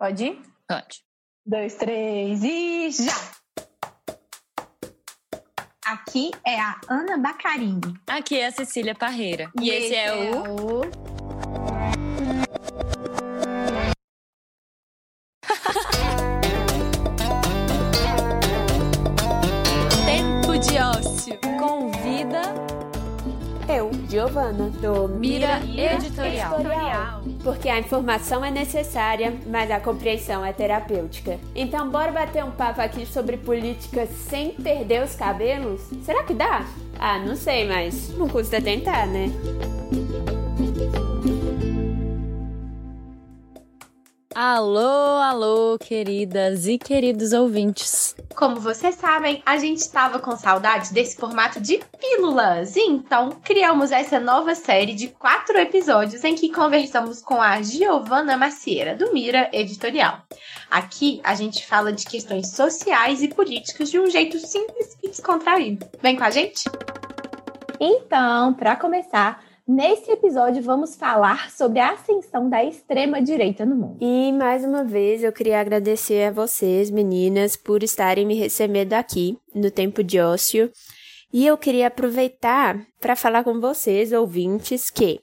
Pode ir? Pode. Dois, três e já! Aqui é a Ana Bacarini. Aqui é a Cecília Parreira. E, e esse, esse, é, é o... o... Giovana, do Mira, Editorial. Editorial. Porque a informação é necessária, mas a compreensão é terapêutica. Então, bora bater um papo aqui sobre política sem perder os cabelos? Será que dá? Ah, não sei, mas não custa tentar, né? Alô, alô, queridas e queridos ouvintes. Como vocês sabem, a gente estava com saudade desse formato de pílulas, então criamos essa nova série de quatro episódios em que conversamos com a Giovana Macieira, do Mira Editorial. Aqui a gente fala de questões sociais e políticas de um jeito simples e descontraído. Vem com a gente? Então, para começar, Nesse episódio, vamos falar sobre a ascensão da extrema-direita no mundo. E mais uma vez, eu queria agradecer a vocês, meninas, por estarem me recebendo aqui no tempo de ócio. E eu queria aproveitar para falar com vocês, ouvintes, que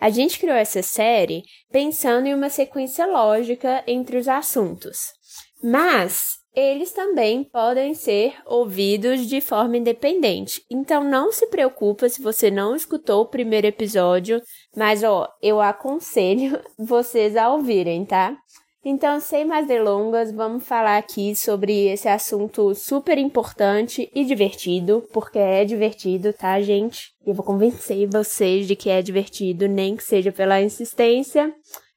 a gente criou essa série pensando em uma sequência lógica entre os assuntos. Mas eles também podem ser ouvidos de forma independente. Então não se preocupa se você não escutou o primeiro episódio, mas ó, eu aconselho vocês a ouvirem, tá? Então, sem mais delongas, vamos falar aqui sobre esse assunto super importante e divertido, porque é divertido, tá, gente? Eu vou convencer vocês de que é divertido, nem que seja pela insistência.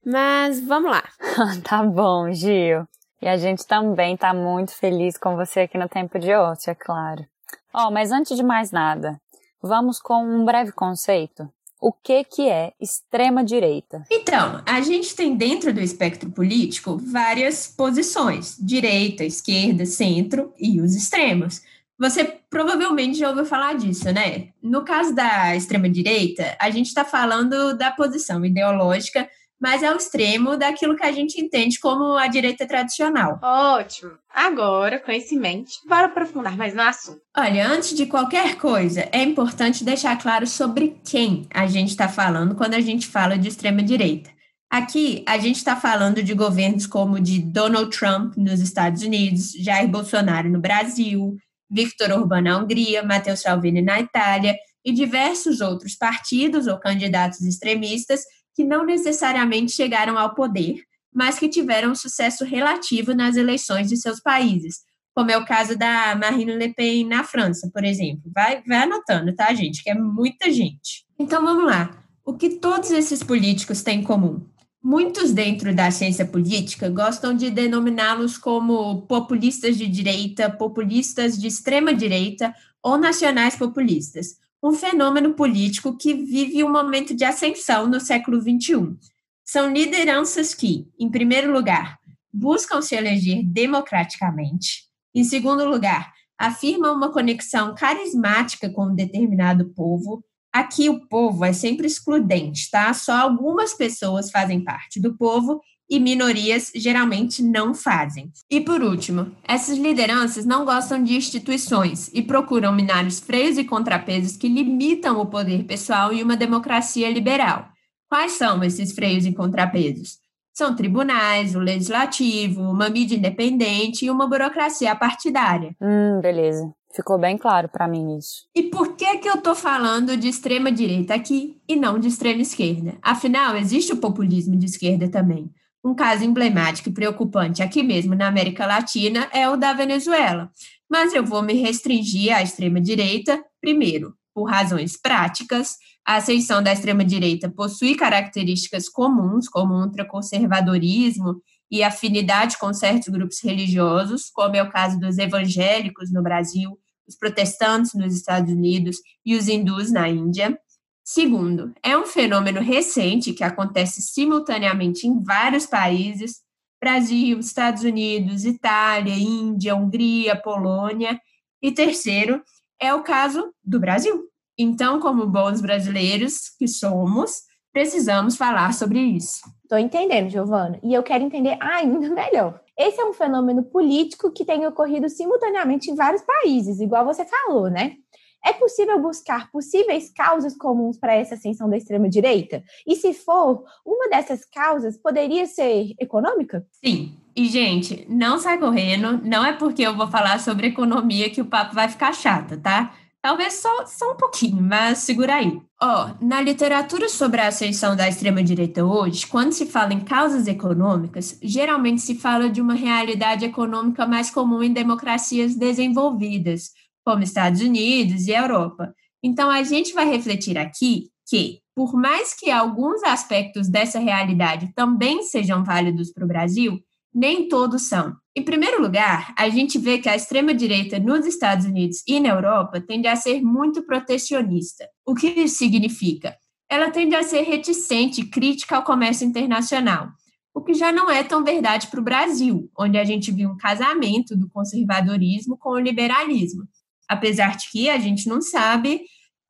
Mas vamos lá. tá bom, Gil. E a gente também está muito feliz com você aqui no Tempo de Ócio, é claro. Ó, oh, mas antes de mais nada, vamos com um breve conceito. O que, que é extrema-direita? Então, a gente tem dentro do espectro político várias posições: direita, esquerda, centro e os extremos. Você provavelmente já ouviu falar disso, né? No caso da extrema-direita, a gente está falando da posição ideológica mas é o extremo daquilo que a gente entende como a direita tradicional. Ótimo! Agora, com esse em mente, bora aprofundar mais no assunto. Olha, antes de qualquer coisa, é importante deixar claro sobre quem a gente está falando quando a gente fala de extrema-direita. Aqui, a gente está falando de governos como o de Donald Trump nos Estados Unidos, Jair Bolsonaro no Brasil, Viktor Orbán na Hungria, Matteo Salvini na Itália e diversos outros partidos ou candidatos extremistas que não necessariamente chegaram ao poder, mas que tiveram sucesso relativo nas eleições de seus países, como é o caso da Marine Le Pen na França, por exemplo. Vai, vai anotando, tá, gente? Que é muita gente. Então vamos lá. O que todos esses políticos têm em comum? Muitos dentro da ciência política gostam de denominá-los como populistas de direita, populistas de extrema direita ou nacionais populistas, um fenômeno político que vive um momento de ascensão no século XXI. São lideranças que, em primeiro lugar, buscam se eleger democraticamente, em segundo lugar, afirmam uma conexão carismática com um determinado povo. Aqui o povo é sempre excludente, tá? Só algumas pessoas fazem parte do povo e minorias geralmente não fazem. E por último, essas lideranças não gostam de instituições e procuram minar os freios e contrapesos que limitam o poder pessoal em uma democracia liberal. Quais são esses freios e contrapesos? São tribunais, o legislativo, uma mídia independente e uma burocracia partidária. Hum, beleza. Ficou bem claro para mim isso. E por que que eu tô falando de extrema direita aqui e não de extrema esquerda? Afinal, existe o populismo de esquerda também. Um caso emblemático e preocupante aqui mesmo na América Latina é o da Venezuela. Mas eu vou me restringir à extrema-direita, primeiro, por razões práticas. A ascensão da extrema-direita possui características comuns, como ultraconservadorismo e afinidade com certos grupos religiosos, como é o caso dos evangélicos no Brasil, os protestantes nos Estados Unidos e os hindus na Índia. Segundo, é um fenômeno recente que acontece simultaneamente em vários países Brasil, Estados Unidos, Itália, Índia, Hungria, Polônia. E terceiro, é o caso do Brasil. Então, como bons brasileiros que somos, precisamos falar sobre isso. Tô entendendo, Giovana. E eu quero entender ainda melhor. Esse é um fenômeno político que tem ocorrido simultaneamente em vários países, igual você falou, né? É possível buscar possíveis causas comuns para essa ascensão da extrema-direita? E se for, uma dessas causas poderia ser econômica? Sim. E, gente, não sai correndo. Não é porque eu vou falar sobre economia que o papo vai ficar chato, tá? Talvez só, só um pouquinho, mas segura aí. Ó, oh, na literatura sobre a ascensão da extrema-direita hoje, quando se fala em causas econômicas, geralmente se fala de uma realidade econômica mais comum em democracias desenvolvidas, como Estados Unidos e Europa. Então, a gente vai refletir aqui que, por mais que alguns aspectos dessa realidade também sejam válidos para o Brasil, nem todos são. Em primeiro lugar, a gente vê que a extrema-direita nos Estados Unidos e na Europa tende a ser muito protecionista. O que isso significa? Ela tende a ser reticente e crítica ao comércio internacional, o que já não é tão verdade para o Brasil, onde a gente viu um casamento do conservadorismo com o liberalismo. Apesar de que a gente não sabe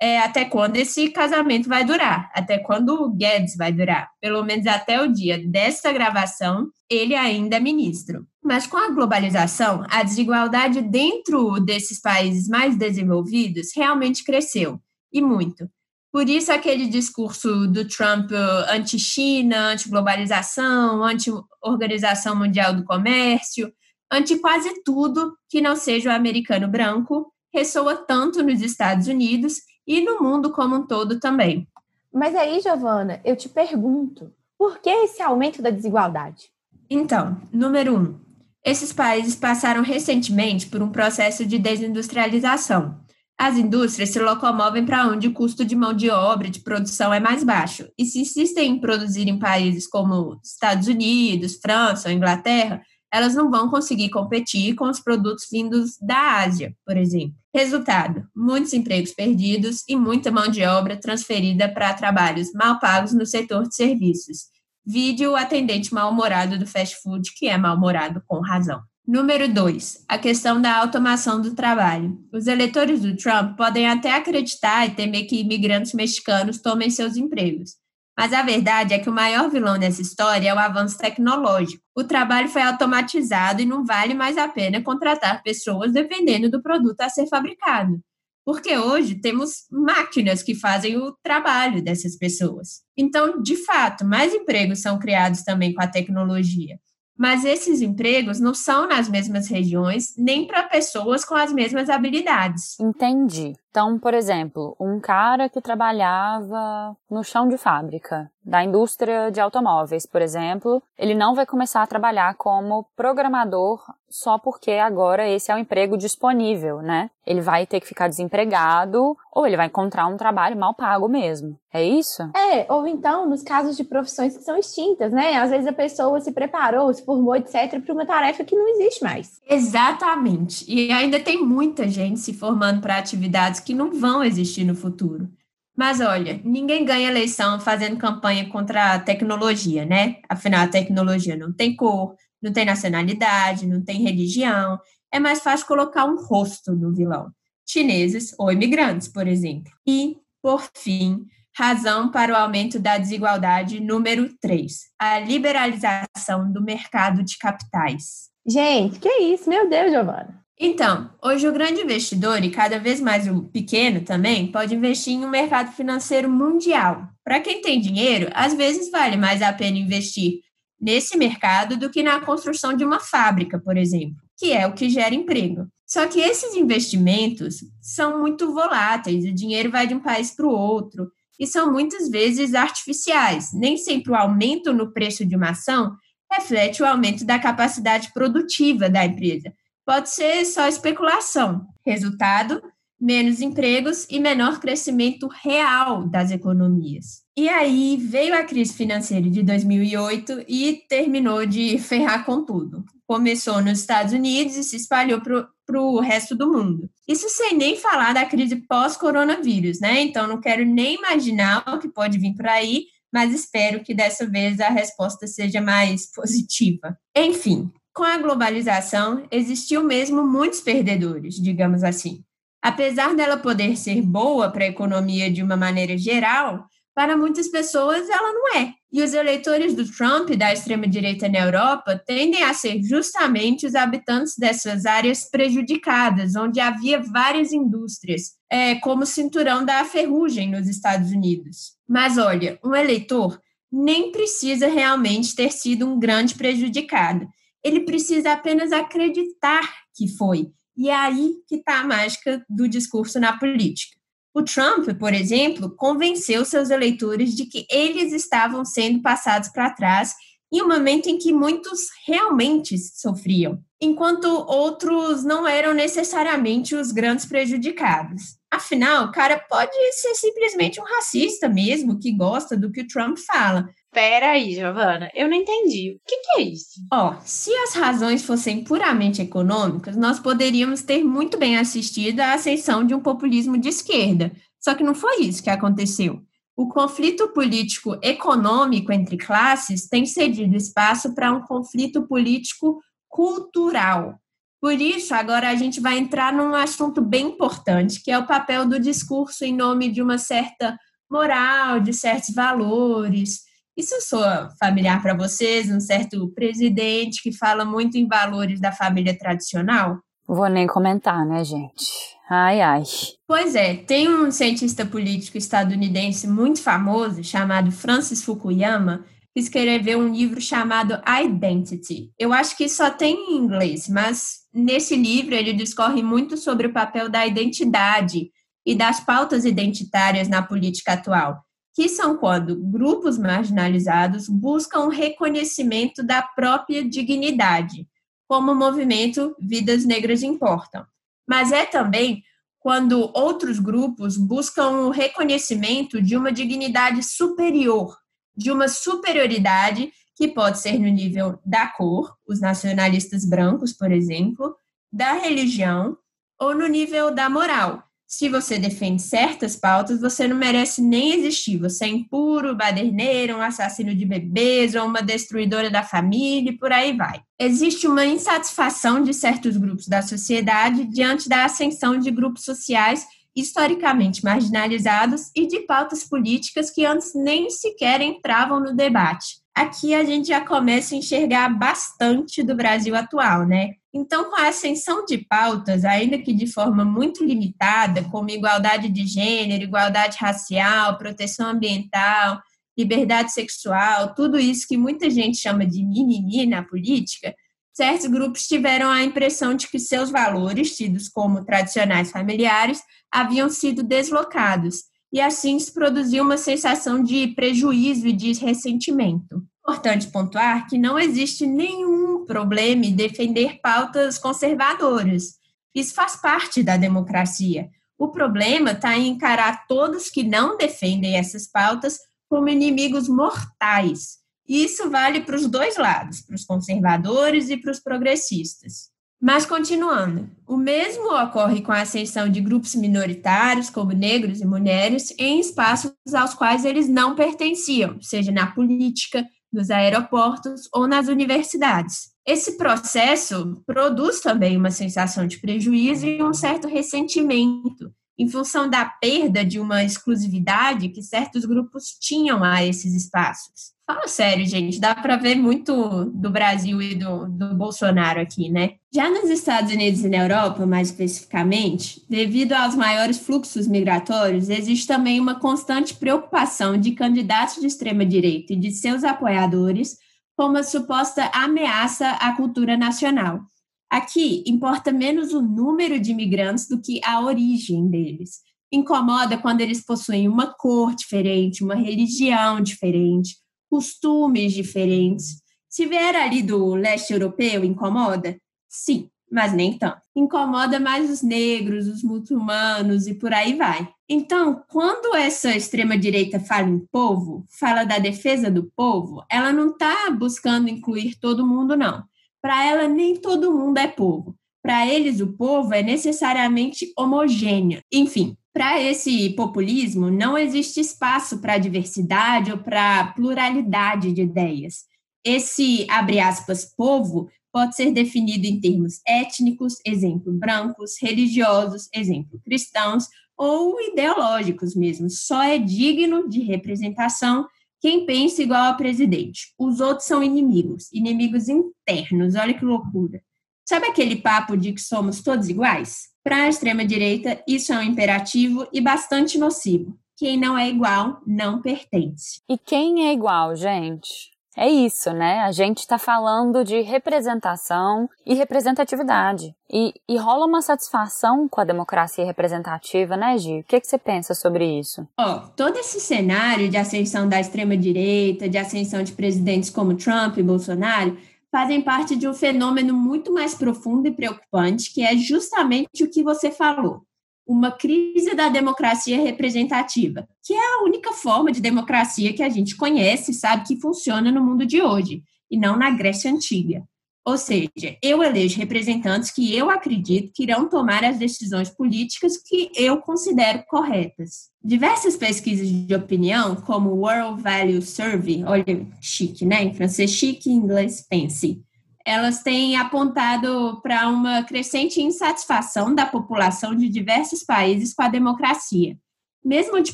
é, até quando esse casamento vai durar, até quando o Guedes vai durar. Pelo menos até o dia dessa gravação, ele ainda é ministro. Mas com a globalização, a desigualdade dentro desses países mais desenvolvidos realmente cresceu, e muito. Por isso, aquele discurso do Trump anti-China, anti-globalização, anti-Organização Mundial do Comércio, anti quase tudo que não seja o americano branco, ressoa tanto nos Estados Unidos e no mundo como um todo também. Mas aí, Giovana, eu te pergunto, por que esse aumento da desigualdade? Então, número um, esses países passaram recentemente por um processo de desindustrialização. As indústrias se locomovem para onde o custo de mão de obra de produção é mais baixo. E se insistem em produzir em países como Estados Unidos, França ou Inglaterra, elas não vão conseguir competir com os produtos vindos da Ásia, por exemplo. Resultado: muitos empregos perdidos e muita mão de obra transferida para trabalhos mal pagos no setor de serviços. Vide o atendente mal-humorado do fast food, que é mal-humorado com razão. Número 2. A questão da automação do trabalho. Os eleitores do Trump podem até acreditar e temer que imigrantes mexicanos tomem seus empregos. Mas a verdade é que o maior vilão nessa história é o avanço tecnológico. O trabalho foi automatizado e não vale mais a pena contratar pessoas dependendo do produto a ser fabricado. Porque hoje temos máquinas que fazem o trabalho dessas pessoas. Então, de fato, mais empregos são criados também com a tecnologia. Mas esses empregos não são nas mesmas regiões, nem para pessoas com as mesmas habilidades. Entendi. Então, por exemplo, um cara que trabalhava no chão de fábrica, da indústria de automóveis, por exemplo, ele não vai começar a trabalhar como programador só porque agora esse é o emprego disponível, né? Ele vai ter que ficar desempregado ou ele vai encontrar um trabalho mal pago mesmo. É isso? É, ou então nos casos de profissões que são extintas, né? Às vezes a pessoa se preparou, se formou, etc, para uma tarefa que não existe mais. Exatamente. E ainda tem muita gente se formando para atividades que não vão existir no futuro. Mas olha, ninguém ganha eleição fazendo campanha contra a tecnologia, né? Afinal, a tecnologia não tem cor, não tem nacionalidade, não tem religião. É mais fácil colocar um rosto no vilão. Chineses ou imigrantes, por exemplo. E, por fim, razão para o aumento da desigualdade número 3, a liberalização do mercado de capitais. Gente, que isso? Meu Deus, Giovana. Então, hoje o grande investidor, e cada vez mais o pequeno também, pode investir em um mercado financeiro mundial. Para quem tem dinheiro, às vezes vale mais a pena investir nesse mercado do que na construção de uma fábrica, por exemplo, que é o que gera emprego. Só que esses investimentos são muito voláteis, o dinheiro vai de um país para o outro e são muitas vezes artificiais. Nem sempre o aumento no preço de uma ação reflete o aumento da capacidade produtiva da empresa pode ser só especulação. Resultado: menos empregos e menor crescimento real das economias. E aí veio a crise financeira de 2008 e terminou de ferrar com tudo. Começou nos Estados Unidos e se espalhou para o resto do mundo. Isso sem nem falar da crise pós-coronavírus, né? Então não quero nem imaginar o que pode vir por aí, mas espero que dessa vez a resposta seja mais positiva. Enfim, com a globalização, existiu mesmo muitos perdedores, digamos assim. Apesar dela poder ser boa para a economia de uma maneira geral, para muitas pessoas ela não é. E os eleitores do Trump e da extrema-direita na Europa tendem a ser justamente os habitantes dessas áreas prejudicadas, onde havia várias indústrias, é, como o cinturão da ferrugem nos Estados Unidos. Mas olha, um eleitor nem precisa realmente ter sido um grande prejudicado. Ele precisa apenas acreditar que foi. E é aí que está a mágica do discurso na política. O Trump, por exemplo, convenceu seus eleitores de que eles estavam sendo passados para trás em um momento em que muitos realmente sofriam, enquanto outros não eram necessariamente os grandes prejudicados. Afinal, o cara pode ser simplesmente um racista mesmo, que gosta do que o Trump fala, Pera aí, Giovana, eu não entendi. O que, que é isso? Ó, se as razões fossem puramente econômicas, nós poderíamos ter muito bem assistido à ascensão de um populismo de esquerda. Só que não foi isso que aconteceu. O conflito político econômico entre classes tem cedido espaço para um conflito político cultural. Por isso, agora a gente vai entrar num assunto bem importante, que é o papel do discurso em nome de uma certa moral, de certos valores isso soa familiar para vocês? Um certo presidente que fala muito em valores da família tradicional? Vou nem comentar, né, gente? Ai, ai. Pois é, tem um cientista político estadunidense muito famoso chamado Francis Fukuyama que escreveu um livro chamado Identity. Eu acho que só tem em inglês, mas nesse livro ele discorre muito sobre o papel da identidade e das pautas identitárias na política atual que são quando grupos marginalizados buscam reconhecimento da própria dignidade, como o movimento Vidas Negras Importam. Mas é também quando outros grupos buscam o reconhecimento de uma dignidade superior, de uma superioridade que pode ser no nível da cor, os nacionalistas brancos, por exemplo, da religião, ou no nível da moral, se você defende certas pautas, você não merece nem existir. Você é impuro, baderneiro, um assassino de bebês ou uma destruidora da família e por aí vai. Existe uma insatisfação de certos grupos da sociedade diante da ascensão de grupos sociais historicamente marginalizados e de pautas políticas que antes nem sequer entravam no debate. Aqui a gente já começa a enxergar bastante do Brasil atual, né? Então, com a ascensão de pautas, ainda que de forma muito limitada, como igualdade de gênero, igualdade racial, proteção ambiental, liberdade sexual, tudo isso que muita gente chama de mimimi na política, certos grupos tiveram a impressão de que seus valores, tidos como tradicionais familiares, haviam sido deslocados, e assim se produziu uma sensação de prejuízo e de ressentimento. Importante pontuar que não existe nenhum problema em defender pautas conservadoras. Isso faz parte da democracia. O problema está em encarar todos que não defendem essas pautas como inimigos mortais. E isso vale para os dois lados, para os conservadores e para os progressistas. Mas continuando, o mesmo ocorre com a ascensão de grupos minoritários, como negros e mulheres, em espaços aos quais eles não pertenciam, seja na política, nos aeroportos ou nas universidades. Esse processo produz também uma sensação de prejuízo e um certo ressentimento, em função da perda de uma exclusividade que certos grupos tinham a esses espaços. Fala sério, gente, dá para ver muito do Brasil e do, do Bolsonaro aqui, né? Já nos Estados Unidos e na Europa, mais especificamente, devido aos maiores fluxos migratórios, existe também uma constante preocupação de candidatos de extrema-direita e de seus apoiadores com uma suposta ameaça à cultura nacional. Aqui, importa menos o número de imigrantes do que a origem deles. Incomoda quando eles possuem uma cor diferente, uma religião diferente, costumes diferentes. Se vier ali do leste europeu, incomoda? Sim, mas nem tanto. Incomoda mais os negros, os muçulmanos e por aí vai. Então, quando essa extrema-direita fala em povo, fala da defesa do povo, ela não está buscando incluir todo mundo, não. Para ela, nem todo mundo é povo. Para eles, o povo é necessariamente homogêneo. Enfim, para esse populismo, não existe espaço para diversidade ou para pluralidade de ideias. Esse, abre aspas, povo pode ser definido em termos étnicos, exemplo, brancos, religiosos, exemplo, cristãos, ou ideológicos mesmo. Só é digno de representação quem pensa igual ao presidente. Os outros são inimigos, inimigos internos. Olha que loucura. Sabe aquele papo de que somos todos iguais? Para a extrema-direita, isso é um imperativo e bastante nocivo. Quem não é igual não pertence. E quem é igual, gente? É isso, né? A gente está falando de representação e representatividade. E, e, rola uma satisfação com a democracia representativa, né, Gi? O que, que você pensa sobre isso? Ó, oh, todo esse cenário de ascensão da extrema-direita, de ascensão de presidentes como Trump e Bolsonaro, fazem parte de um fenômeno muito mais profundo e preocupante, que é justamente o que você falou. Uma crise da democracia representativa, que é a única forma de democracia que a gente conhece sabe que funciona no mundo de hoje, e não na Grécia Antiga. Ou seja, eu elejo representantes que eu acredito que irão tomar as decisões políticas que eu considero corretas. Diversas pesquisas de opinião, como o World Value Survey, olha, chique, né? Em francês, chique, em inglês, pense. Elas têm apontado para uma crescente insatisfação da população de diversos países com a democracia, mesmo de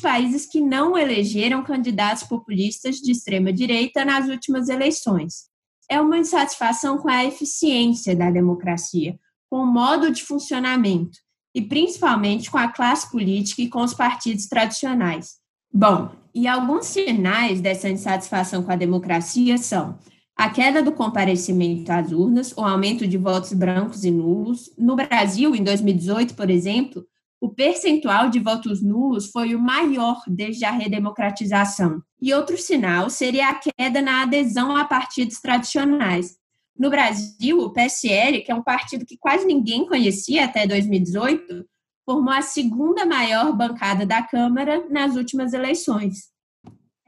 países que não elegeram candidatos populistas de extrema direita nas últimas eleições é uma insatisfação com a eficiência da democracia, com o modo de funcionamento e principalmente com a classe política e com os partidos tradicionais. Bom, e alguns sinais dessa insatisfação com a democracia são a queda do comparecimento às urnas, o aumento de votos brancos e nulos. No Brasil, em 2018, por exemplo, o percentual de votos nulos foi o maior desde a redemocratização. E outro sinal seria a queda na adesão a partidos tradicionais. No Brasil, o PSL, que é um partido que quase ninguém conhecia até 2018, formou a segunda maior bancada da Câmara nas últimas eleições.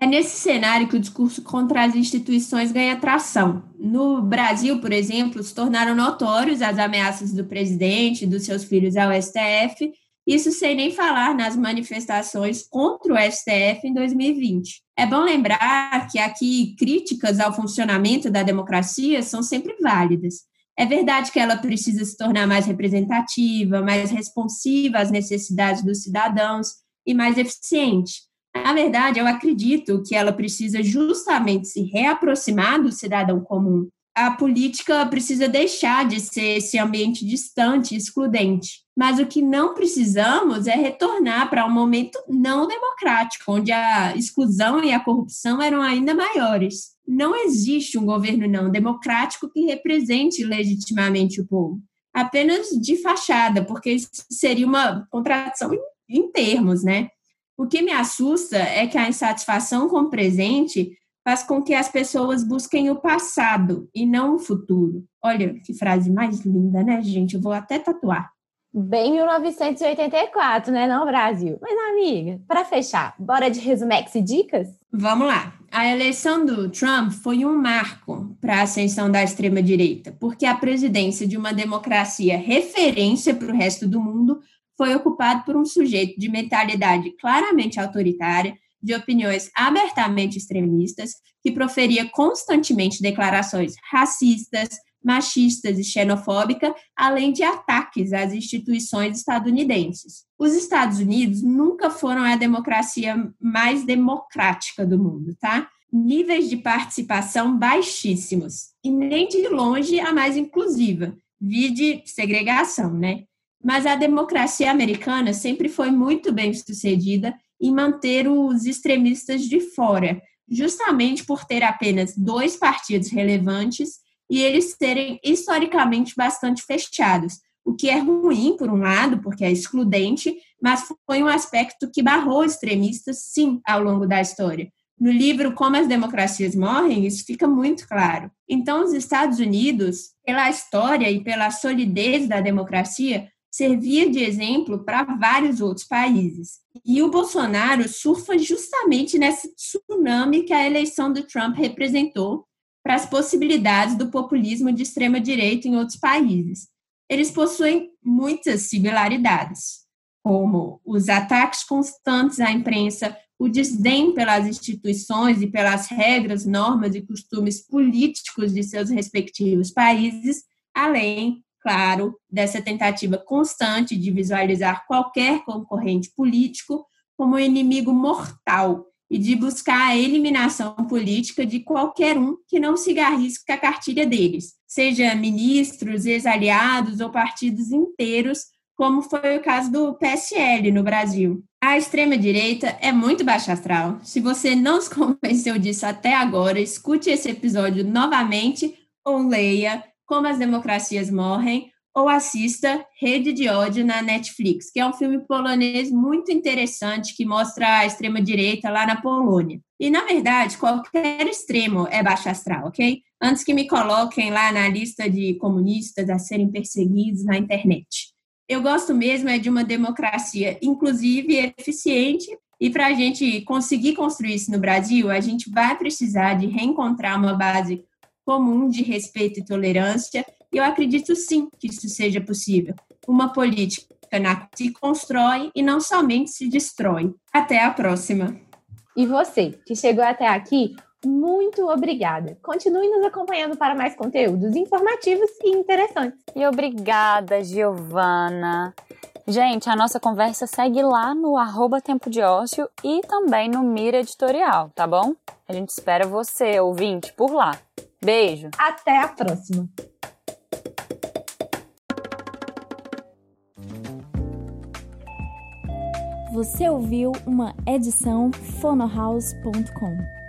É nesse cenário que o discurso contra as instituições ganha tração. No Brasil, por exemplo, se tornaram notórios as ameaças do presidente e dos seus filhos ao STF isso sem nem falar nas manifestações contra o STF em 2020. É bom lembrar que aqui críticas ao funcionamento da democracia são sempre válidas. É verdade que ela precisa se tornar mais representativa, mais responsiva às necessidades dos cidadãos e mais eficiente. Na verdade, eu acredito que ela precisa justamente se reaproximar do cidadão comum. A política precisa deixar de ser esse ambiente distante, excludente. Mas o que não precisamos é retornar para um momento não democrático, onde a exclusão e a corrupção eram ainda maiores. Não existe um governo não democrático que represente legitimamente o povo, apenas de fachada, porque isso seria uma contradição em termos, né? O que me assusta é que a insatisfação com o presente faz com que as pessoas busquem o passado e não o futuro. Olha que frase mais linda, né, gente? Eu vou até tatuar. Bem 1984, né, não, Brasil? Mas, amiga, para fechar, bora de resumex e dicas? Vamos lá. A eleição do Trump foi um marco para a ascensão da extrema-direita, porque a presidência de uma democracia referência para o resto do mundo foi ocupada por um sujeito de mentalidade claramente autoritária, de opiniões abertamente extremistas, que proferia constantemente declarações racistas, machistas e xenofóbica, além de ataques às instituições estadunidenses. Os Estados Unidos nunca foram a democracia mais democrática do mundo, tá? Níveis de participação baixíssimos e nem de longe a mais inclusiva, vide segregação, né? Mas a democracia americana sempre foi muito bem sucedida em manter os extremistas de fora, justamente por ter apenas dois partidos relevantes e eles serem historicamente bastante fechados, o que é ruim, por um lado, porque é excludente, mas foi um aspecto que barrou extremistas, sim, ao longo da história. No livro Como as Democracias Morrem, isso fica muito claro. Então, os Estados Unidos, pela história e pela solidez da democracia, servia de exemplo para vários outros países. E o Bolsonaro surfa justamente nesse tsunami que a eleição do Trump representou, para as possibilidades do populismo de extrema-direita em outros países. Eles possuem muitas similaridades, como os ataques constantes à imprensa, o desdém pelas instituições e pelas regras, normas e costumes políticos de seus respectivos países, além claro dessa tentativa constante de visualizar qualquer concorrente político como inimigo mortal e de buscar a eliminação política de qualquer um que não siga a risca a cartilha deles, seja ministros, ex-aliados ou partidos inteiros, como foi o caso do PSL no Brasil. A extrema-direita é muito baixa astral. Se você não se convenceu disso até agora, escute esse episódio novamente ou leia Como as Democracias Morrem ou assista Rede de Ódio na Netflix, que é um filme polonês muito interessante que mostra a extrema-direita lá na Polônia. E, na verdade, qualquer extremo é baixo astral, ok? Antes que me coloquem lá na lista de comunistas a serem perseguidos na internet. Eu gosto mesmo é de uma democracia inclusive e eficiente, e para a gente conseguir construir isso no Brasil, a gente vai precisar de reencontrar uma base comum de respeito e tolerância e eu acredito sim que isso seja possível. Uma política na que se constrói e não somente se destrói. Até a próxima. E você, que chegou até aqui, muito obrigada. Continue nos acompanhando para mais conteúdos informativos e interessantes. E obrigada, Giovana. Gente, a nossa conversa segue lá no arroba Tempo de Ócio e também no Mira Editorial, tá bom? A gente espera você, ouvinte, por lá. Beijo. Até a próxima. Você ouviu uma edição fonohouse.com.